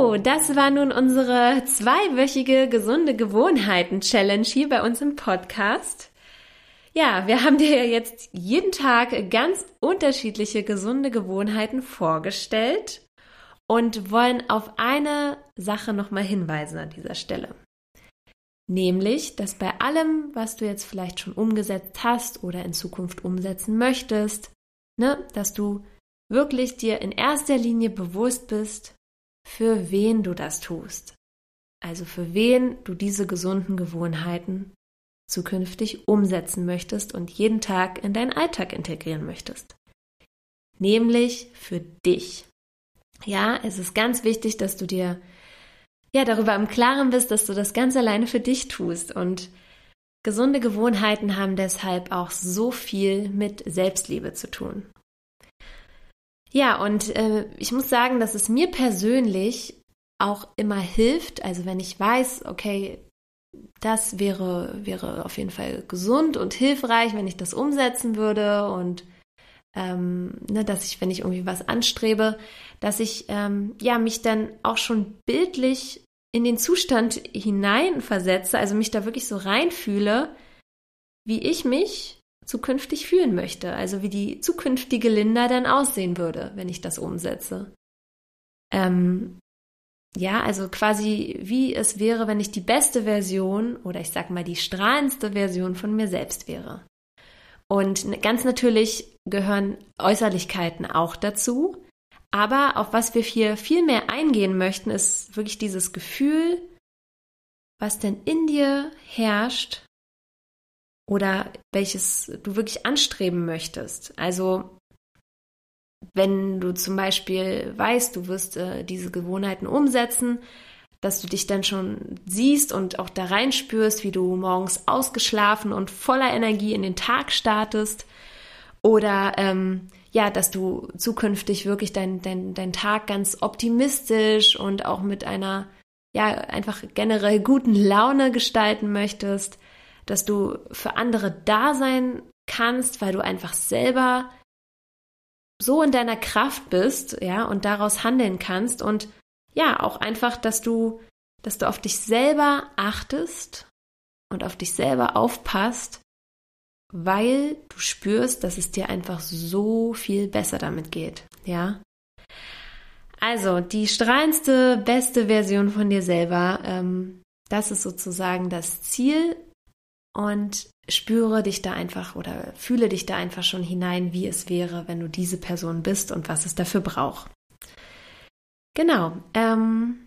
das war nun unsere zweiwöchige gesunde Gewohnheiten Challenge hier bei uns im Podcast. Ja, wir haben dir jetzt jeden Tag ganz unterschiedliche gesunde Gewohnheiten vorgestellt und wollen auf eine Sache nochmal hinweisen an dieser Stelle. Nämlich, dass bei allem, was du jetzt vielleicht schon umgesetzt hast oder in Zukunft umsetzen möchtest, ne, dass du wirklich dir in erster Linie bewusst bist, für wen du das tust. Also für wen du diese gesunden Gewohnheiten zukünftig umsetzen möchtest und jeden Tag in deinen Alltag integrieren möchtest. Nämlich für dich. Ja, es ist ganz wichtig, dass du dir ja darüber im Klaren bist, dass du das ganz alleine für dich tust und gesunde Gewohnheiten haben deshalb auch so viel mit Selbstliebe zu tun. Ja, und äh, ich muss sagen, dass es mir persönlich auch immer hilft, also wenn ich weiß, okay, das wäre, wäre auf jeden Fall gesund und hilfreich, wenn ich das umsetzen würde und ähm, ne, dass ich, wenn ich irgendwie was anstrebe, dass ich ähm, ja mich dann auch schon bildlich in den Zustand hineinversetze, also mich da wirklich so reinfühle, wie ich mich zukünftig fühlen möchte, also wie die zukünftige Linda dann aussehen würde, wenn ich das umsetze. Ähm, ja, also quasi wie es wäre, wenn ich die beste Version oder ich sag mal die strahlendste Version von mir selbst wäre. Und ganz natürlich gehören Äußerlichkeiten auch dazu. Aber auf was wir hier viel mehr eingehen möchten, ist wirklich dieses Gefühl, was denn in dir herrscht, oder welches du wirklich anstreben möchtest. Also wenn du zum Beispiel weißt, du wirst äh, diese Gewohnheiten umsetzen, dass du dich dann schon siehst und auch da reinspürst, wie du morgens ausgeschlafen und voller Energie in den Tag startest. Oder ähm, ja, dass du zukünftig wirklich deinen dein, dein Tag ganz optimistisch und auch mit einer ja einfach generell guten Laune gestalten möchtest dass du für andere da sein kannst, weil du einfach selber so in deiner Kraft bist, ja, und daraus handeln kannst und ja, auch einfach, dass du, dass du auf dich selber achtest und auf dich selber aufpasst, weil du spürst, dass es dir einfach so viel besser damit geht, ja. Also, die strahlendste, beste Version von dir selber, ähm, das ist sozusagen das Ziel und spüre dich da einfach oder fühle dich da einfach schon hinein, wie es wäre, wenn du diese Person bist und was es dafür braucht. Genau. Ähm,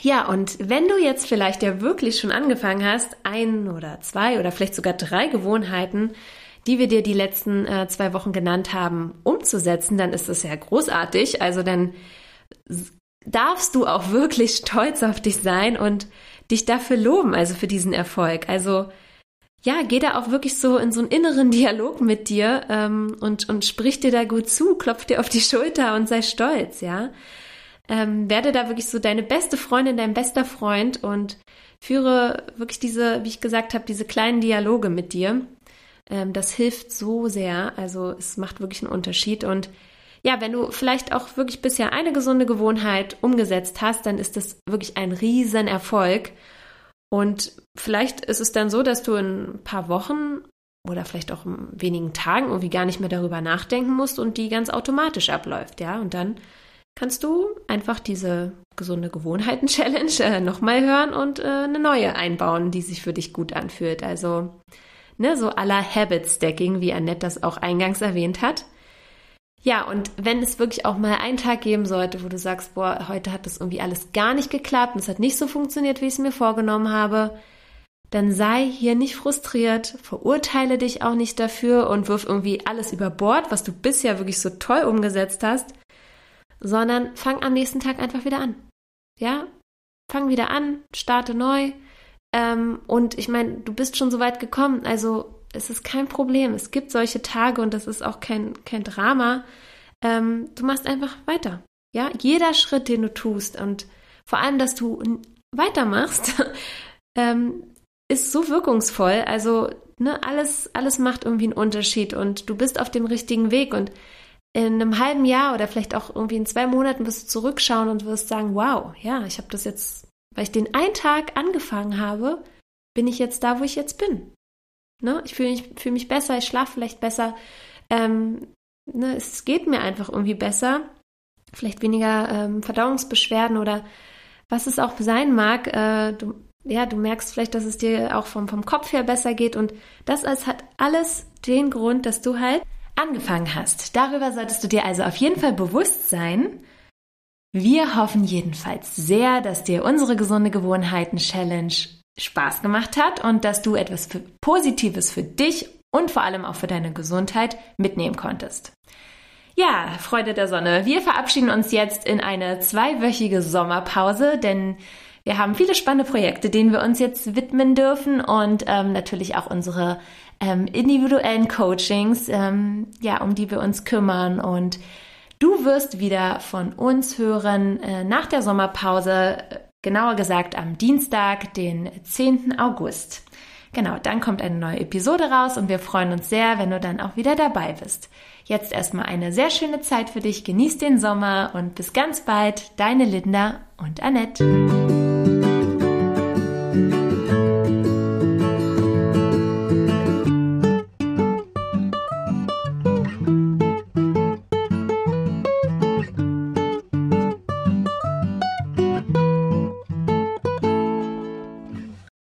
ja, und wenn du jetzt vielleicht ja wirklich schon angefangen hast, ein oder zwei oder vielleicht sogar drei Gewohnheiten, die wir dir die letzten äh, zwei Wochen genannt haben, umzusetzen, dann ist das ja großartig. Also dann darfst du auch wirklich stolz auf dich sein und dich dafür loben, also für diesen Erfolg. Also ja, geh da auch wirklich so in so einen inneren Dialog mit dir ähm, und, und sprich dir da gut zu, klopf dir auf die Schulter und sei stolz, ja. Ähm, werde da wirklich so deine beste Freundin, dein bester Freund und führe wirklich diese, wie ich gesagt habe, diese kleinen Dialoge mit dir. Ähm, das hilft so sehr. Also es macht wirklich einen Unterschied. Und ja, wenn du vielleicht auch wirklich bisher eine gesunde Gewohnheit umgesetzt hast, dann ist das wirklich ein Riesenerfolg. Erfolg. Und vielleicht ist es dann so, dass du in ein paar Wochen oder vielleicht auch in wenigen Tagen irgendwie gar nicht mehr darüber nachdenken musst und die ganz automatisch abläuft, ja. Und dann kannst du einfach diese gesunde Gewohnheiten-Challenge äh, nochmal hören und äh, eine neue einbauen, die sich für dich gut anfühlt. Also, ne, so aller Habit-Stacking, wie Annette das auch eingangs erwähnt hat. Ja, und wenn es wirklich auch mal einen Tag geben sollte, wo du sagst, boah, heute hat das irgendwie alles gar nicht geklappt und es hat nicht so funktioniert, wie ich es mir vorgenommen habe, dann sei hier nicht frustriert, verurteile dich auch nicht dafür und wirf irgendwie alles über Bord, was du bisher wirklich so toll umgesetzt hast, sondern fang am nächsten Tag einfach wieder an. Ja, fang wieder an, starte neu. Ähm, und ich meine, du bist schon so weit gekommen, also es ist kein Problem. Es gibt solche Tage und das ist auch kein, kein Drama. Ähm, du machst einfach weiter. Ja, jeder Schritt, den du tust und vor allem, dass du weitermachst, ähm, ist so wirkungsvoll. Also, ne, alles, alles macht irgendwie einen Unterschied und du bist auf dem richtigen Weg und in einem halben Jahr oder vielleicht auch irgendwie in zwei Monaten wirst du zurückschauen und wirst sagen, wow, ja, ich habe das jetzt, weil ich den einen Tag angefangen habe, bin ich jetzt da, wo ich jetzt bin. Ne? Ich fühle mich, fühl mich besser, ich schlafe vielleicht besser. Ähm, ne? Es geht mir einfach irgendwie besser. Vielleicht weniger ähm, Verdauungsbeschwerden oder was es auch sein mag. Äh, du, ja, du merkst vielleicht, dass es dir auch vom, vom Kopf her besser geht und das alles hat alles den Grund, dass du halt angefangen hast. Darüber solltest du dir also auf jeden Fall bewusst sein. Wir hoffen jedenfalls sehr, dass dir unsere gesunde Gewohnheiten Challenge Spaß gemacht hat und dass du etwas für Positives für dich und vor allem auch für deine Gesundheit mitnehmen konntest. Ja, Freude der Sonne. Wir verabschieden uns jetzt in eine zweiwöchige Sommerpause, denn wir haben viele spannende Projekte, denen wir uns jetzt widmen dürfen und ähm, natürlich auch unsere ähm, individuellen Coachings, ähm, ja, um die wir uns kümmern. Und du wirst wieder von uns hören äh, nach der Sommerpause, genauer gesagt am Dienstag, den 10. August. Genau, dann kommt eine neue Episode raus und wir freuen uns sehr, wenn du dann auch wieder dabei bist. Jetzt erstmal eine sehr schöne Zeit für dich, genieß den Sommer und bis ganz bald, deine Linda und Annette.